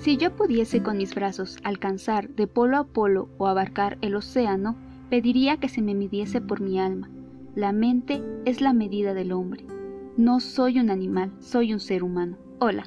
Si yo pudiese con mis brazos alcanzar de polo a polo o abarcar el océano, pediría que se me midiese por mi alma. La mente es la medida del hombre. No soy un animal, soy un ser humano. Hola,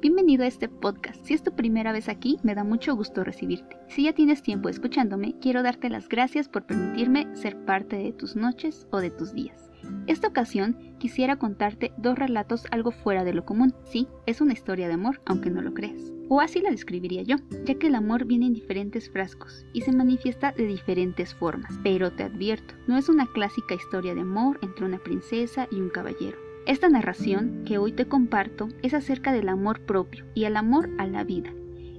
bienvenido a este podcast. Si es tu primera vez aquí, me da mucho gusto recibirte. Si ya tienes tiempo escuchándome, quiero darte las gracias por permitirme ser parte de tus noches o de tus días. Esta ocasión quisiera contarte dos relatos algo fuera de lo común. Sí, es una historia de amor, aunque no lo creas. O así la describiría yo, ya que el amor viene en diferentes frascos y se manifiesta de diferentes formas. Pero te advierto, no es una clásica historia de amor entre una princesa y un caballero. Esta narración que hoy te comparto es acerca del amor propio y el amor a la vida.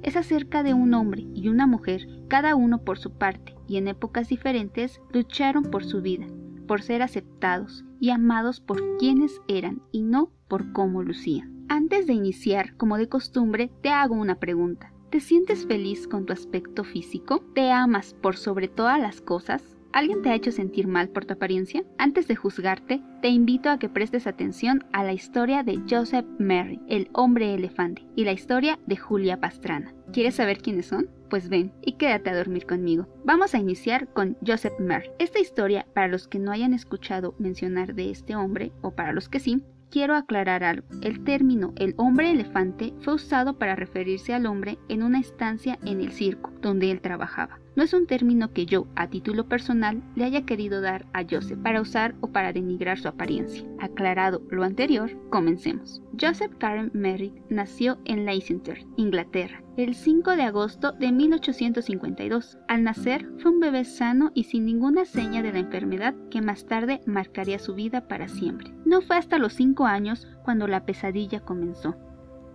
Es acerca de un hombre y una mujer, cada uno por su parte y en épocas diferentes, lucharon por su vida, por ser aceptados y amados por quienes eran y no por cómo lucían. Antes de iniciar, como de costumbre, te hago una pregunta. ¿Te sientes feliz con tu aspecto físico? ¿Te amas por sobre todas las cosas? ¿Alguien te ha hecho sentir mal por tu apariencia? Antes de juzgarte, te invito a que prestes atención a la historia de Joseph Merry, el hombre elefante, y la historia de Julia Pastrana. ¿Quieres saber quiénes son? Pues ven y quédate a dormir conmigo. Vamos a iniciar con Joseph Merry. Esta historia, para los que no hayan escuchado mencionar de este hombre, o para los que sí, quiero aclarar algo. El término el hombre elefante fue usado para referirse al hombre en una estancia en el circo donde él trabajaba. No es un término que yo, a título personal, le haya querido dar a Joseph para usar o para denigrar su apariencia. Aclarado lo anterior, comencemos. Joseph Karen Merrick nació en Leicester, Inglaterra, el 5 de agosto de 1852. Al nacer fue un bebé sano y sin ninguna seña de la enfermedad que más tarde marcaría su vida para siempre. No fue hasta los 5 años cuando la pesadilla comenzó.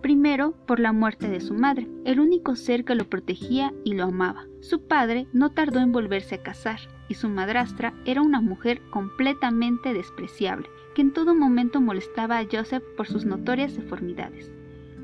Primero, por la muerte de su madre, el único ser que lo protegía y lo amaba. Su padre no tardó en volverse a casar, y su madrastra era una mujer completamente despreciable, que en todo momento molestaba a Joseph por sus notorias deformidades.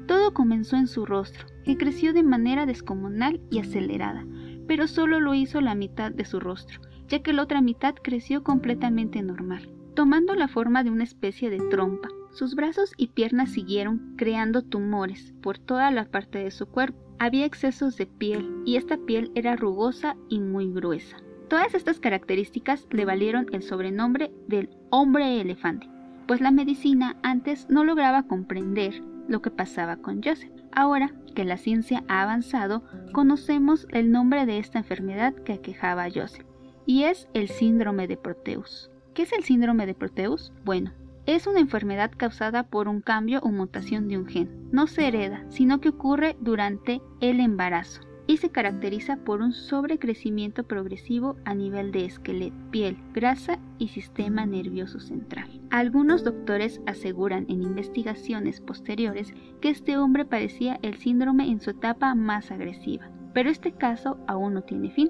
Todo comenzó en su rostro, que creció de manera descomunal y acelerada, pero solo lo hizo la mitad de su rostro, ya que la otra mitad creció completamente normal, tomando la forma de una especie de trompa, sus brazos y piernas siguieron creando tumores por toda la parte de su cuerpo. Había excesos de piel y esta piel era rugosa y muy gruesa. Todas estas características le valieron el sobrenombre del hombre elefante, pues la medicina antes no lograba comprender lo que pasaba con Joseph. Ahora que la ciencia ha avanzado, conocemos el nombre de esta enfermedad que aquejaba a Joseph, y es el síndrome de Proteus. ¿Qué es el síndrome de Proteus? Bueno, es una enfermedad causada por un cambio o mutación de un gen. No se hereda, sino que ocurre durante el embarazo y se caracteriza por un sobrecrecimiento progresivo a nivel de esqueleto, piel, grasa y sistema nervioso central. Algunos doctores aseguran en investigaciones posteriores que este hombre padecía el síndrome en su etapa más agresiva, pero este caso aún no tiene fin.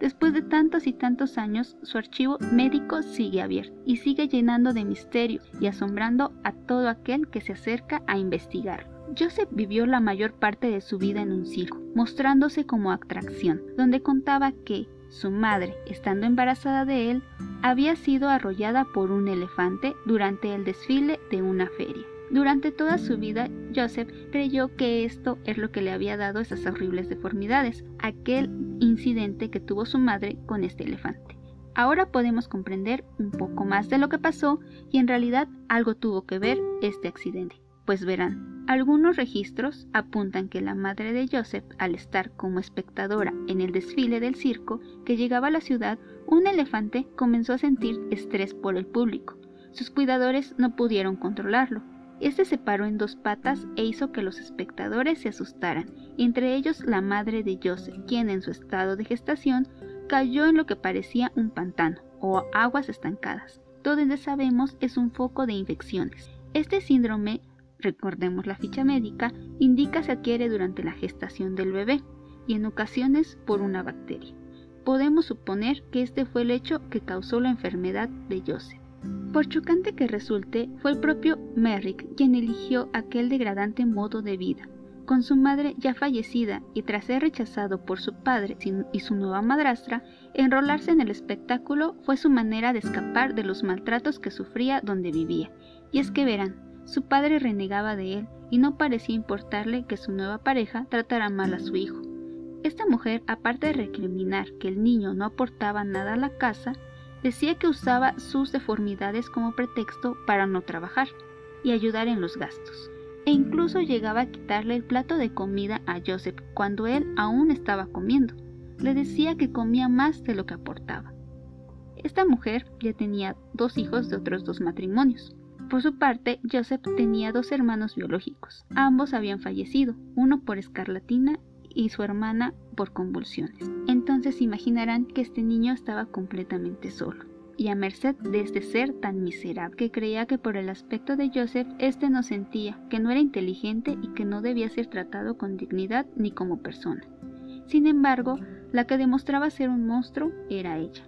Después de tantos y tantos años, su archivo médico sigue abierto y sigue llenando de misterio y asombrando a todo aquel que se acerca a investigar. Joseph vivió la mayor parte de su vida en un circo, mostrándose como atracción, donde contaba que su madre, estando embarazada de él, había sido arrollada por un elefante durante el desfile de una feria. Durante toda su vida, Joseph creyó que esto es lo que le había dado esas horribles deformidades, aquel incidente que tuvo su madre con este elefante. Ahora podemos comprender un poco más de lo que pasó y en realidad algo tuvo que ver este accidente. Pues verán, algunos registros apuntan que la madre de Joseph, al estar como espectadora en el desfile del circo que llegaba a la ciudad, un elefante comenzó a sentir estrés por el público. Sus cuidadores no pudieron controlarlo este se paró en dos patas e hizo que los espectadores se asustaran, entre ellos la madre de Joseph, quien en su estado de gestación cayó en lo que parecía un pantano o aguas estancadas. Donde sabemos es un foco de infecciones. Este síndrome, recordemos la ficha médica, indica se adquiere durante la gestación del bebé y en ocasiones por una bacteria. Podemos suponer que este fue el hecho que causó la enfermedad de Joseph. Por chocante que resulte, fue el propio Merrick quien eligió aquel degradante modo de vida. Con su madre ya fallecida y tras ser rechazado por su padre y su nueva madrastra, enrolarse en el espectáculo fue su manera de escapar de los maltratos que sufría donde vivía. Y es que verán, su padre renegaba de él y no parecía importarle que su nueva pareja tratara mal a su hijo. Esta mujer, aparte de recriminar que el niño no aportaba nada a la casa, decía que usaba sus deformidades como pretexto para no trabajar y ayudar en los gastos, e incluso llegaba a quitarle el plato de comida a Joseph cuando él aún estaba comiendo. Le decía que comía más de lo que aportaba. Esta mujer ya tenía dos hijos de otros dos matrimonios. Por su parte, Joseph tenía dos hermanos biológicos. Ambos habían fallecido, uno por escarlatina y su hermana por convulsiones. Entonces imaginarán que este niño estaba completamente solo y a merced de este ser tan miserable que creía que por el aspecto de Joseph éste no sentía, que no era inteligente y que no debía ser tratado con dignidad ni como persona. Sin embargo, la que demostraba ser un monstruo era ella.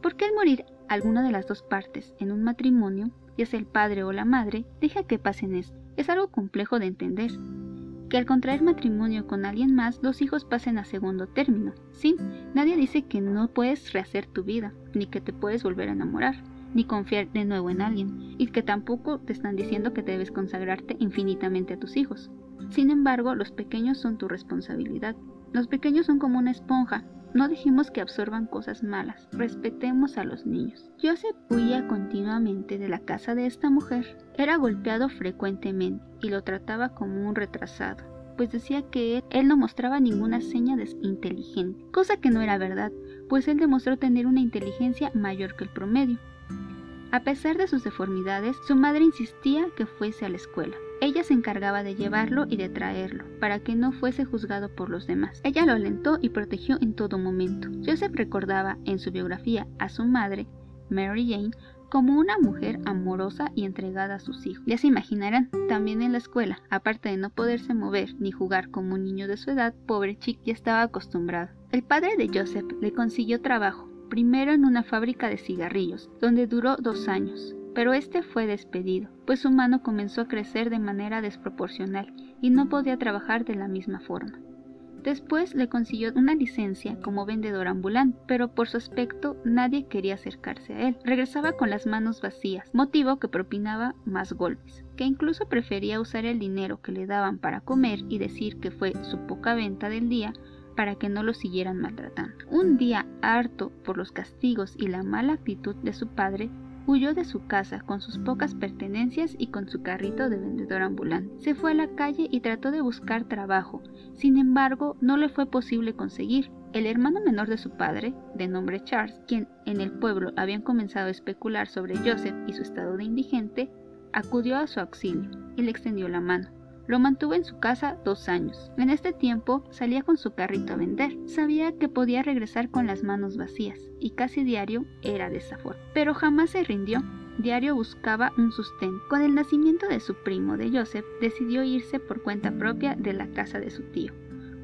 ¿Por qué al morir alguna de las dos partes en un matrimonio, ya sea el padre o la madre, deja que pasen esto? Es algo complejo de entender, que al contraer matrimonio con alguien más los hijos pasen a segundo término. Sí, nadie dice que no puedes rehacer tu vida, ni que te puedes volver a enamorar, ni confiar de nuevo en alguien, y que tampoco te están diciendo que debes consagrarte infinitamente a tus hijos. Sin embargo, los pequeños son tu responsabilidad. Los pequeños son como una esponja, no dejemos que absorban cosas malas, respetemos a los niños. Joseph huía continuamente de la casa de esta mujer. Era golpeado frecuentemente y lo trataba como un retrasado, pues decía que él, no mostraba ninguna seña de inteligente, cosa que no era verdad, pues él demostró tener una inteligencia mayor que el promedio. A pesar de sus deformidades, su madre insistía que fuese a la escuela. Ella se encargaba de llevarlo y de traerlo, para que no fuese juzgado por los demás. Ella lo alentó y protegió en todo momento. Joseph recordaba en su biografía a su madre, Mary Jane, como una mujer amorosa y entregada a sus hijos. Ya se imaginarán, también en la escuela, aparte de no poderse mover ni jugar como un niño de su edad, pobre Chick ya estaba acostumbrado. El padre de Joseph le consiguió trabajo, primero en una fábrica de cigarrillos, donde duró dos años pero este fue despedido, pues su mano comenzó a crecer de manera desproporcional y no podía trabajar de la misma forma. Después le consiguió una licencia como vendedor ambulante, pero por su aspecto nadie quería acercarse a él. Regresaba con las manos vacías, motivo que propinaba más golpes, que incluso prefería usar el dinero que le daban para comer y decir que fue su poca venta del día para que no lo siguieran maltratando. Un día harto por los castigos y la mala actitud de su padre, Huyó de su casa con sus pocas pertenencias y con su carrito de vendedor ambulante. Se fue a la calle y trató de buscar trabajo. Sin embargo, no le fue posible conseguir. El hermano menor de su padre, de nombre Charles, quien en el pueblo habían comenzado a especular sobre Joseph y su estado de indigente, acudió a su auxilio y le extendió la mano. Lo mantuvo en su casa dos años. En este tiempo salía con su carrito a vender. Sabía que podía regresar con las manos vacías y casi diario era de esa forma. Pero jamás se rindió. Diario buscaba un sustento. Con el nacimiento de su primo de Joseph, decidió irse por cuenta propia de la casa de su tío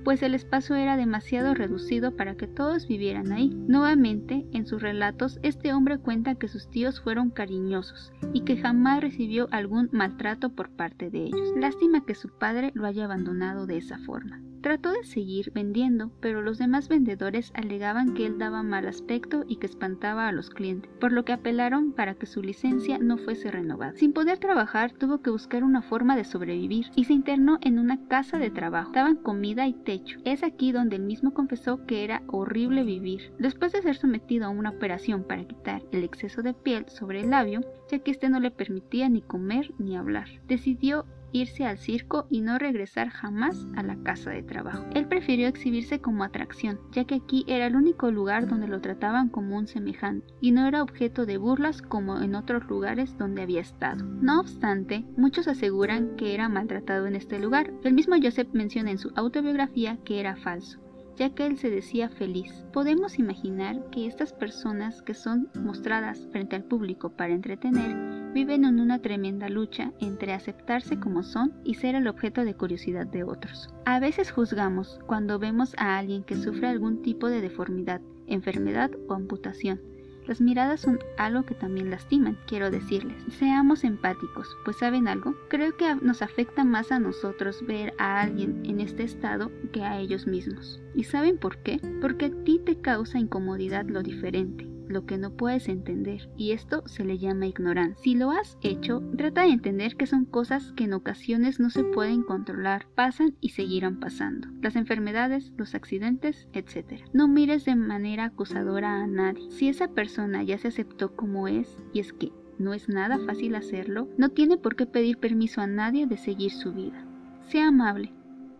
pues el espacio era demasiado reducido para que todos vivieran ahí. Nuevamente, en sus relatos, este hombre cuenta que sus tíos fueron cariñosos y que jamás recibió algún maltrato por parte de ellos. Lástima que su padre lo haya abandonado de esa forma. Trató de seguir vendiendo, pero los demás vendedores alegaban que él daba mal aspecto y que espantaba a los clientes, por lo que apelaron para que su licencia no fuese renovada. Sin poder trabajar, tuvo que buscar una forma de sobrevivir y se internó en una casa de trabajo. Daban comida y techo. Es aquí donde él mismo confesó que era horrible vivir. Después de ser sometido a una operación para quitar el exceso de piel sobre el labio, ya que este no le permitía ni comer ni hablar, decidió irse al circo y no regresar jamás a la casa de trabajo. Él prefirió exhibirse como atracción, ya que aquí era el único lugar donde lo trataban como un semejante, y no era objeto de burlas como en otros lugares donde había estado. No obstante, muchos aseguran que era maltratado en este lugar. El mismo Joseph menciona en su autobiografía que era falso ya que él se decía feliz. Podemos imaginar que estas personas que son mostradas frente al público para entretener viven en una tremenda lucha entre aceptarse como son y ser el objeto de curiosidad de otros. A veces juzgamos cuando vemos a alguien que sufre algún tipo de deformidad, enfermedad o amputación. Las miradas son algo que también lastiman, quiero decirles. Seamos empáticos, pues ¿saben algo? Creo que nos afecta más a nosotros ver a alguien en este estado que a ellos mismos. ¿Y saben por qué? Porque a ti te causa incomodidad lo diferente lo que no puedes entender, y esto se le llama ignorancia. Si lo has hecho, trata de entender que son cosas que en ocasiones no se pueden controlar, pasan y seguirán pasando. Las enfermedades, los accidentes, etc. No mires de manera acusadora a nadie. Si esa persona ya se aceptó como es, y es que no es nada fácil hacerlo, no tiene por qué pedir permiso a nadie de seguir su vida. Sea amable.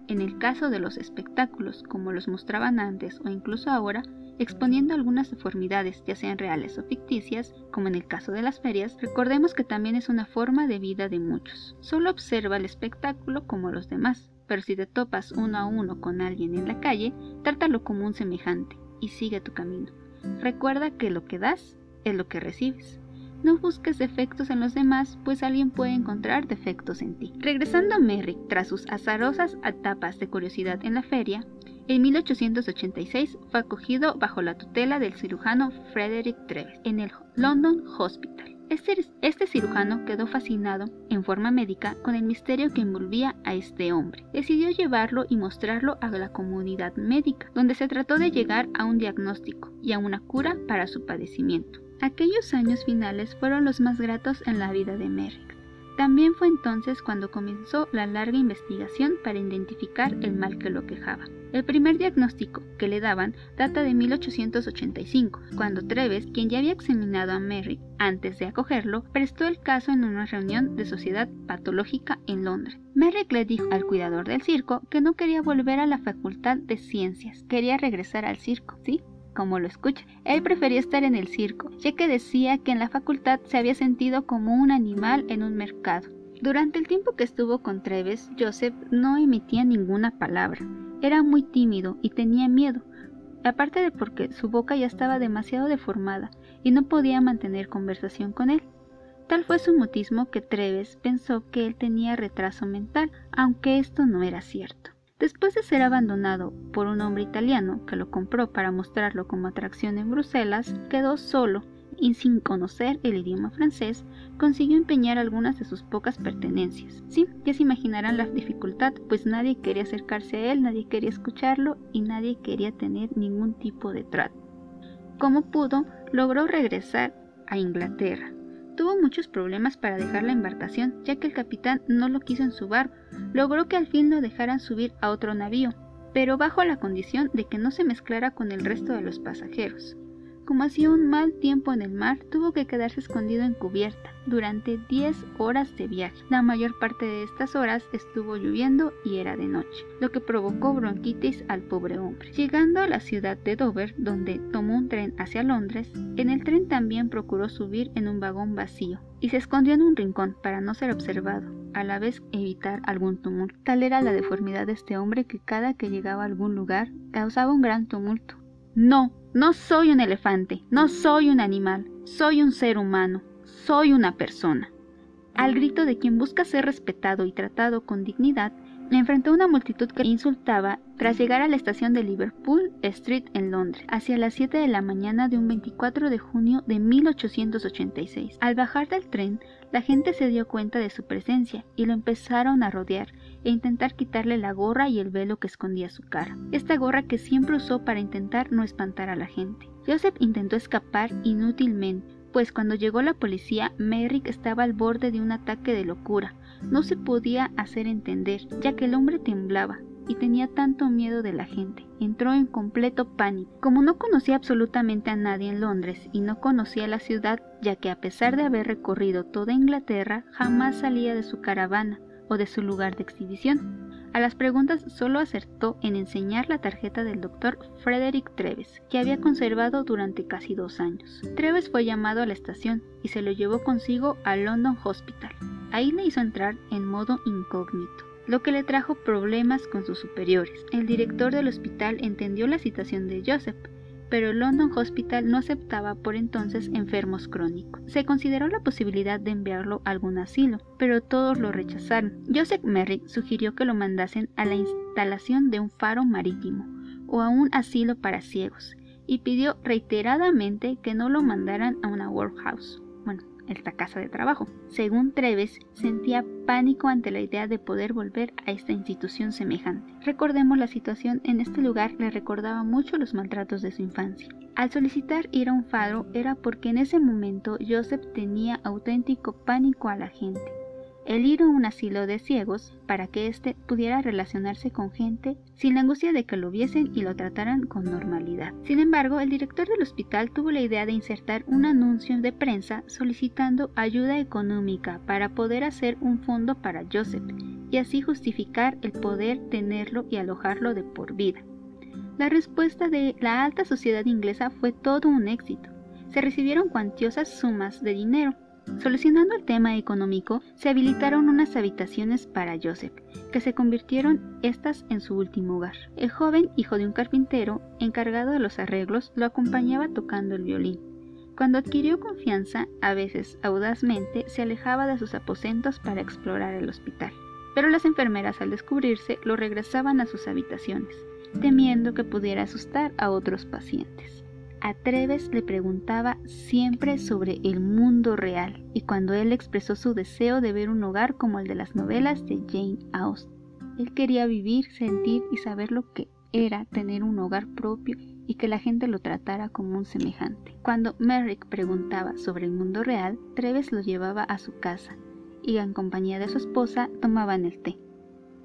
En el caso de los espectáculos, como los mostraban antes o incluso ahora, exponiendo algunas deformidades, ya sean reales o ficticias, como en el caso de las ferias, recordemos que también es una forma de vida de muchos. Solo observa el espectáculo como los demás, pero si te topas uno a uno con alguien en la calle, trátalo como un semejante y sigue tu camino. Recuerda que lo que das es lo que recibes. No busques defectos en los demás, pues alguien puede encontrar defectos en ti. Regresando a Merrick tras sus azarosas etapas de curiosidad en la feria, en 1886 fue acogido bajo la tutela del cirujano Frederick Treves en el London Hospital. Este, este, cirujano quedó fascinado, en forma médica, con el misterio que envolvía a este hombre. Decidió llevarlo y mostrarlo a la comunidad médica, donde se trató de llegar a un diagnóstico y a una cura para su padecimiento. Aquellos años finales fueron los más gratos en la vida de Merrick. También fue entonces cuando comenzó la larga investigación para identificar el mal que lo quejaba. El primer diagnóstico que le daban data de 1885, cuando Treves, quien ya había examinado a Merrick antes de acogerlo, prestó el caso en una reunión de sociedad patológica en Londres. Merrick le dijo al cuidador del circo que no quería volver a la facultad de ciencias, quería regresar al circo, ¿sí? como lo escucha. Él prefería estar en el circo, ya que decía que en la facultad se había sentido como un animal en un mercado. Durante el tiempo que estuvo con Treves, Joseph no emitía ninguna palabra. Era muy tímido y tenía miedo, aparte de porque su boca ya estaba demasiado deformada y no podía mantener conversación con él. Tal fue su mutismo que Treves pensó que él tenía retraso mental, aunque esto no era cierto. Después de ser abandonado por un hombre italiano que lo compró para mostrarlo como atracción en Bruselas, quedó solo y sin conocer el idioma francés, consiguió empeñar algunas de sus pocas pertenencias. Sí, ya se imaginarán la dificultad, pues nadie quería acercarse a él, nadie quería escucharlo y nadie quería tener ningún tipo de trato. Como pudo, logró regresar a Inglaterra, Tuvo muchos problemas para dejar la embarcación, ya que el capitán no lo quiso en su barco. Logró que al fin lo dejaran subir a otro navío, pero bajo la condición de que no se mezclara con el resto de los pasajeros. Como hacía un mal tiempo en el mar, tuvo que quedarse escondido en cubierta durante 10 horas de viaje. La mayor parte de estas horas estuvo lloviendo y era de noche, lo que provocó bronquitis al pobre hombre. Llegando a la ciudad de Dover, donde tomó un tren hacia Londres, en el tren también procuró subir en un vagón vacío y se escondió en un rincón para no ser observado, a la vez evitar algún tumulto. Tal era la deformidad de este hombre que cada que llegaba a algún lugar causaba un gran tumulto. No, no soy un elefante, no soy un animal, soy un ser humano, soy una persona. Al grito de quien busca ser respetado y tratado con dignidad, enfrentó una multitud que insultaba tras llegar a la estación de Liverpool Street en Londres, hacia las 7 de la mañana de un 24 de junio de 1886. Al bajar del tren, la gente se dio cuenta de su presencia y lo empezaron a rodear, e intentar quitarle la gorra y el velo que escondía su cara. Esta gorra que siempre usó para intentar no espantar a la gente. Joseph intentó escapar inútilmente, pues cuando llegó la policía, Merrick estaba al borde de un ataque de locura. No se podía hacer entender, ya que el hombre temblaba y tenía tanto miedo de la gente. Entró en completo pánico. Como no conocía absolutamente a nadie en Londres y no conocía la ciudad, ya que a pesar de haber recorrido toda Inglaterra, jamás salía de su caravana, o de su lugar de exhibición. A las preguntas solo acertó en enseñar la tarjeta del doctor Frederick Treves, que había conservado durante casi dos años. Treves fue llamado a la estación y se lo llevó consigo al London Hospital. Ahí le hizo entrar en modo incógnito lo que le trajo problemas con sus superiores. El director del hospital entendió la situación de Joseph pero el London Hospital no aceptaba por entonces enfermos crónicos. Se consideró la posibilidad de enviarlo a algún asilo, pero todos lo rechazaron. Joseph Merrick sugirió que lo mandasen a la instalación de un faro marítimo o a un asilo para ciegos, y pidió reiteradamente que no lo mandaran a una workhouse. Esta casa de trabajo. Según Treves, sentía pánico ante la idea de poder volver a esta institución semejante. Recordemos la situación en este lugar le recordaba mucho los maltratos de su infancia. Al solicitar ir a un faro era porque en ese momento Joseph tenía auténtico pánico a la gente el ir a un asilo de ciegos para que éste pudiera relacionarse con gente sin la angustia de que lo viesen y lo trataran con normalidad. Sin embargo, el director del hospital tuvo la idea de insertar un anuncio de prensa solicitando ayuda económica para poder hacer un fondo para Joseph y así justificar el poder tenerlo y alojarlo de por vida. La respuesta de la alta sociedad inglesa fue todo un éxito. Se recibieron cuantiosas sumas de dinero Solucionando el tema económico, se habilitaron unas habitaciones para Joseph, que se convirtieron estas en su último hogar. El joven, hijo de un carpintero, encargado de los arreglos, lo acompañaba tocando el violín. Cuando adquirió confianza, a veces audazmente, se alejaba de sus aposentos para explorar el hospital. Pero las enfermeras al descubrirse lo regresaban a sus habitaciones, temiendo que pudiera asustar a otros pacientes. A Treves le preguntaba siempre sobre el mundo real y cuando él expresó su deseo de ver un hogar como el de las novelas de Jane Austen. Él quería vivir, sentir y saber lo que era tener un hogar propio y que la gente lo tratara como un semejante. Cuando Merrick preguntaba sobre el mundo real, Treves lo llevaba a su casa y en compañía de su esposa tomaban el té.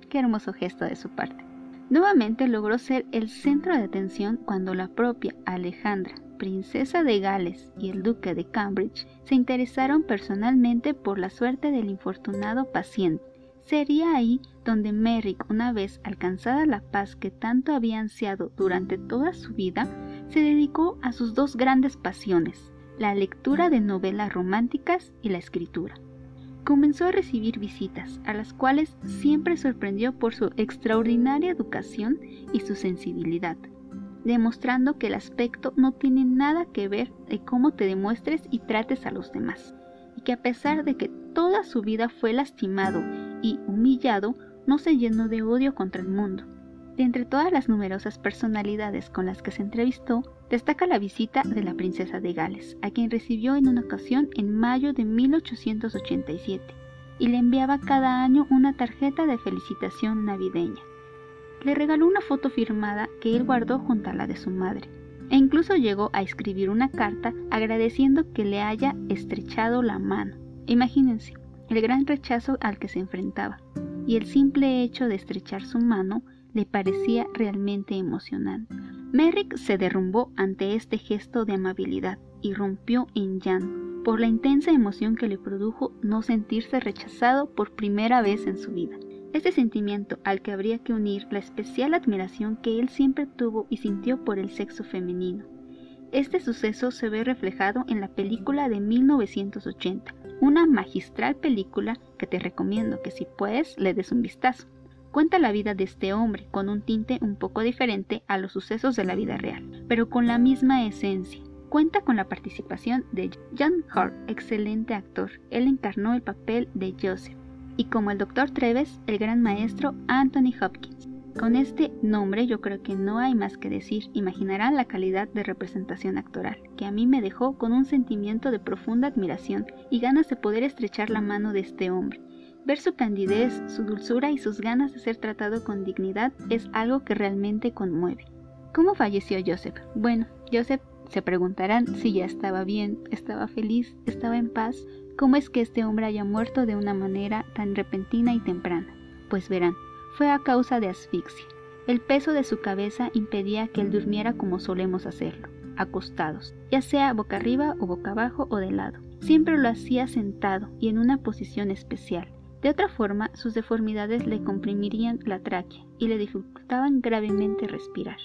Qué hermoso gesto de su parte. Nuevamente logró ser el centro de atención cuando la propia Alejandra, princesa de Gales, y el duque de Cambridge se interesaron personalmente por la suerte del infortunado paciente. Sería ahí donde Merrick, una vez alcanzada la paz que tanto había ansiado durante toda su vida, se dedicó a sus dos grandes pasiones, la lectura de novelas románticas y la escritura comenzó a recibir visitas, a las cuales siempre sorprendió por su extraordinaria educación y su sensibilidad, demostrando que el aspecto no tiene nada que ver de cómo te demuestres y trates a los demás, y que a pesar de que toda su vida fue lastimado y humillado, no se llenó de odio contra el mundo, de entre todas las numerosas personalidades con las que se entrevistó, destaca la visita de la princesa de Gales, a quien recibió en una ocasión en mayo de 1887, y le enviaba cada año una tarjeta de felicitación navideña. Le regaló una foto firmada que él guardó junto a la de su madre, e incluso llegó a escribir una carta agradeciendo que le haya estrechado la mano. Imagínense el gran rechazo al que se enfrentaba, y el simple hecho de estrechar su mano le parecía realmente emocionante. Merrick se derrumbó ante este gesto de amabilidad y rompió en llanto por la intensa emoción que le produjo no sentirse rechazado por primera vez en su vida. Este sentimiento al que habría que unir la especial admiración que él siempre tuvo y sintió por el sexo femenino. Este suceso se ve reflejado en la película de 1980, una magistral película que te recomiendo que si puedes le des un vistazo cuenta la vida de este hombre con un tinte un poco diferente a los sucesos de la vida real, pero con la misma esencia. Cuenta con la participación de John Hart, excelente actor. Él encarnó el papel de Joseph. Y como el Dr. Treves, el gran maestro Anthony Hopkins. Con este nombre yo creo que no hay más que decir, imaginarán la calidad de representación actoral, que a mí me dejó con un sentimiento de profunda admiración y ganas de poder estrechar la mano de este hombre, Ver su candidez, su dulzura y sus ganas de ser tratado con dignidad es algo que realmente conmueve. ¿Cómo falleció Joseph? Bueno, Joseph se preguntarán si ya estaba bien, estaba feliz, estaba en paz. ¿Cómo es que este hombre haya muerto de una manera tan repentina y temprana? Pues verán, fue a causa de asfixia. El peso de su cabeza impedía que él durmiera como solemos hacerlo, acostados, ya sea boca arriba o boca abajo o de lado. Siempre lo hacía sentado y en una posición especial, de otra forma, sus deformidades le comprimirían la tráquea y le dificultaban gravemente respirar.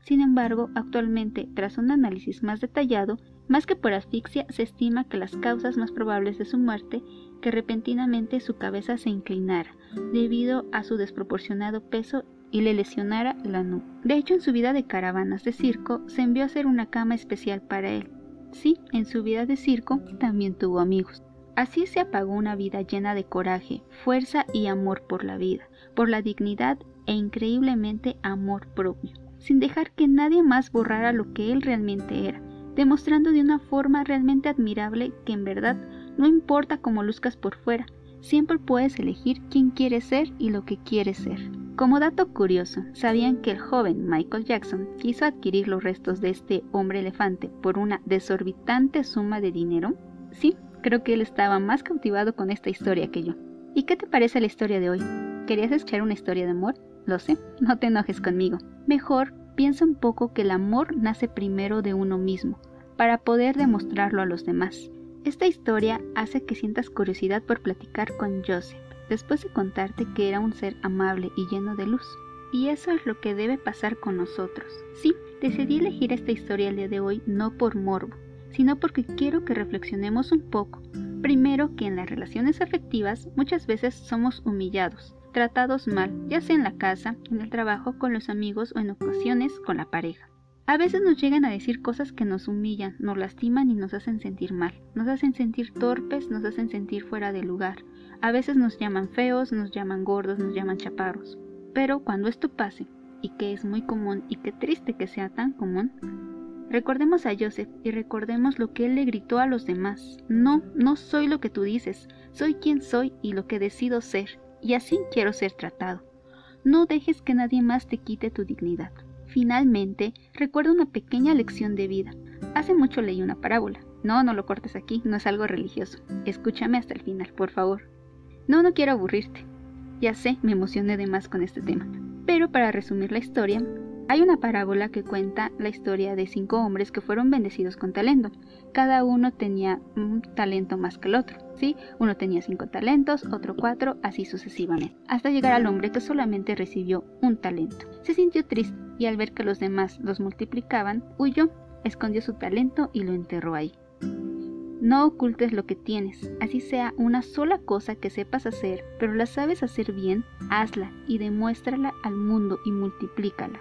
Sin embargo, actualmente, tras un análisis más detallado, más que por asfixia, se estima que las causas más probables de su muerte que repentinamente su cabeza se inclinara, debido a su desproporcionado peso y le lesionara la nuca. De hecho, en su vida de caravanas de circo, se envió a hacer una cama especial para él. Sí, en su vida de circo también tuvo amigos. Así se apagó una vida llena de coraje, fuerza y amor por la vida, por la dignidad e increíblemente amor propio, sin dejar que nadie más borrara lo que él realmente era, demostrando de una forma realmente admirable que en verdad No importa cómo luzcas por fuera, siempre puedes elegir quién quieres ser y lo que quieres ser. Como dato curioso, ¿sabían que el joven Michael Jackson quiso adquirir los restos de este hombre elefante por una desorbitante suma de dinero? Sí, creo que él estaba más cautivado con esta historia que yo. ¿Y qué te parece la historia de hoy? ¿Querías escuchar una historia de amor? Lo sé, no te enojes conmigo. Mejor piensa un poco que el amor nace primero de uno mismo, para poder demostrarlo a los demás. Esta historia hace que sientas curiosidad por platicar con Joseph, después de contarte que era un ser amable y lleno de luz. Y eso es lo que debe pasar con nosotros. Sí, decidí elegir esta historia el día de hoy no por morbo, sino porque quiero que reflexionemos un poco. Primero que en las relaciones afectivas muchas veces somos humillados, tratados mal, ya sea en la casa, en el trabajo, con los amigos o en ocasiones con la pareja. A veces nos llegan a decir cosas que nos humillan, nos lastiman y nos hacen sentir mal, nos hacen sentir torpes, nos hacen sentir fuera de lugar, a veces nos llaman feos, nos llaman gordos, nos llaman chaparros. Pero cuando esto pase, y que es muy común y qué triste que sea tan común, recordemos a Joseph y recordemos lo que él le gritó a los demás. No, no soy lo que tú dices, soy quien soy y lo que decido ser, y así quiero ser tratado. No dejes que nadie más te quite tu dignidad. Finalmente, recuerdo una pequeña lección de vida. Hace mucho leí una parábola. No, no lo cortes aquí, no es algo religioso. Escúchame hasta el final, por favor. No, no quiero aburrirte. Ya sé, me emocioné de más con este tema. Pero para resumir la historia, hay una parábola que cuenta la historia de cinco hombres que fueron bendecidos con talento. Cada uno tenía un talento más que el otro. ¿sí? Uno tenía cinco talentos, otro cuatro, así sucesivamente, hasta llegar al hombre que solamente recibió un talento. Se sintió triste y al ver que los demás los multiplicaban, huyó, escondió su talento y lo enterró ahí. No ocultes lo que tienes, así sea una sola cosa que sepas hacer, pero la sabes hacer bien, hazla y demuéstrala al mundo y multiplícala.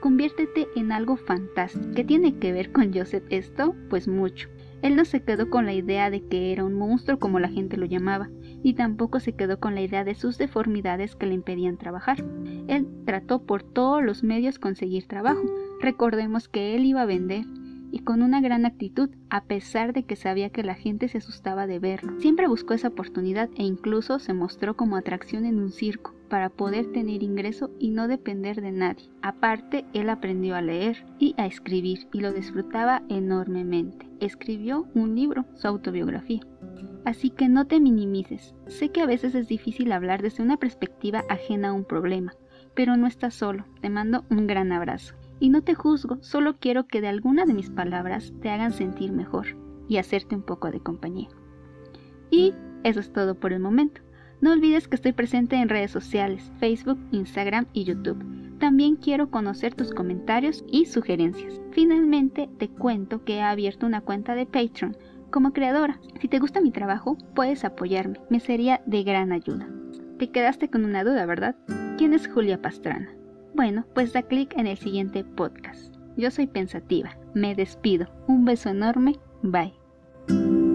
Conviértete en algo fantástico. ¿Qué tiene que ver con Joseph esto? Pues mucho. Él no se quedó con la idea de que era un monstruo como la gente lo llamaba, ni tampoco se quedó con la idea de sus deformidades que le impedían trabajar. Él trató por todos los medios conseguir trabajo. Recordemos que él iba a vender y con una gran actitud, a pesar de que sabía que la gente se asustaba de verlo. Siempre buscó esa oportunidad e incluso se mostró como atracción en un circo para poder tener ingreso y no depender de nadie. Aparte, él aprendió a leer y a escribir y lo disfrutaba enormemente. Escribió un libro, su autobiografía. Así que no te minimices. Sé que a veces es difícil hablar desde una perspectiva ajena a un problema, pero no estás solo. Te mando un gran abrazo. Y no te juzgo, solo quiero que de alguna de mis palabras te hagan sentir mejor y hacerte un poco de compañía. Y eso es todo por el momento. No olvides que estoy presente en redes sociales, Facebook, Instagram y YouTube. También quiero conocer tus comentarios y sugerencias. Finalmente te cuento que he abierto una cuenta de Patreon como creadora. Si te gusta mi trabajo, puedes apoyarme. Me sería de gran ayuda. Te quedaste con una duda, ¿verdad? ¿Quién es Julia Pastrana? Bueno, pues da clic en el siguiente podcast. Yo soy pensativa. Me despido. Un beso enorme. Bye.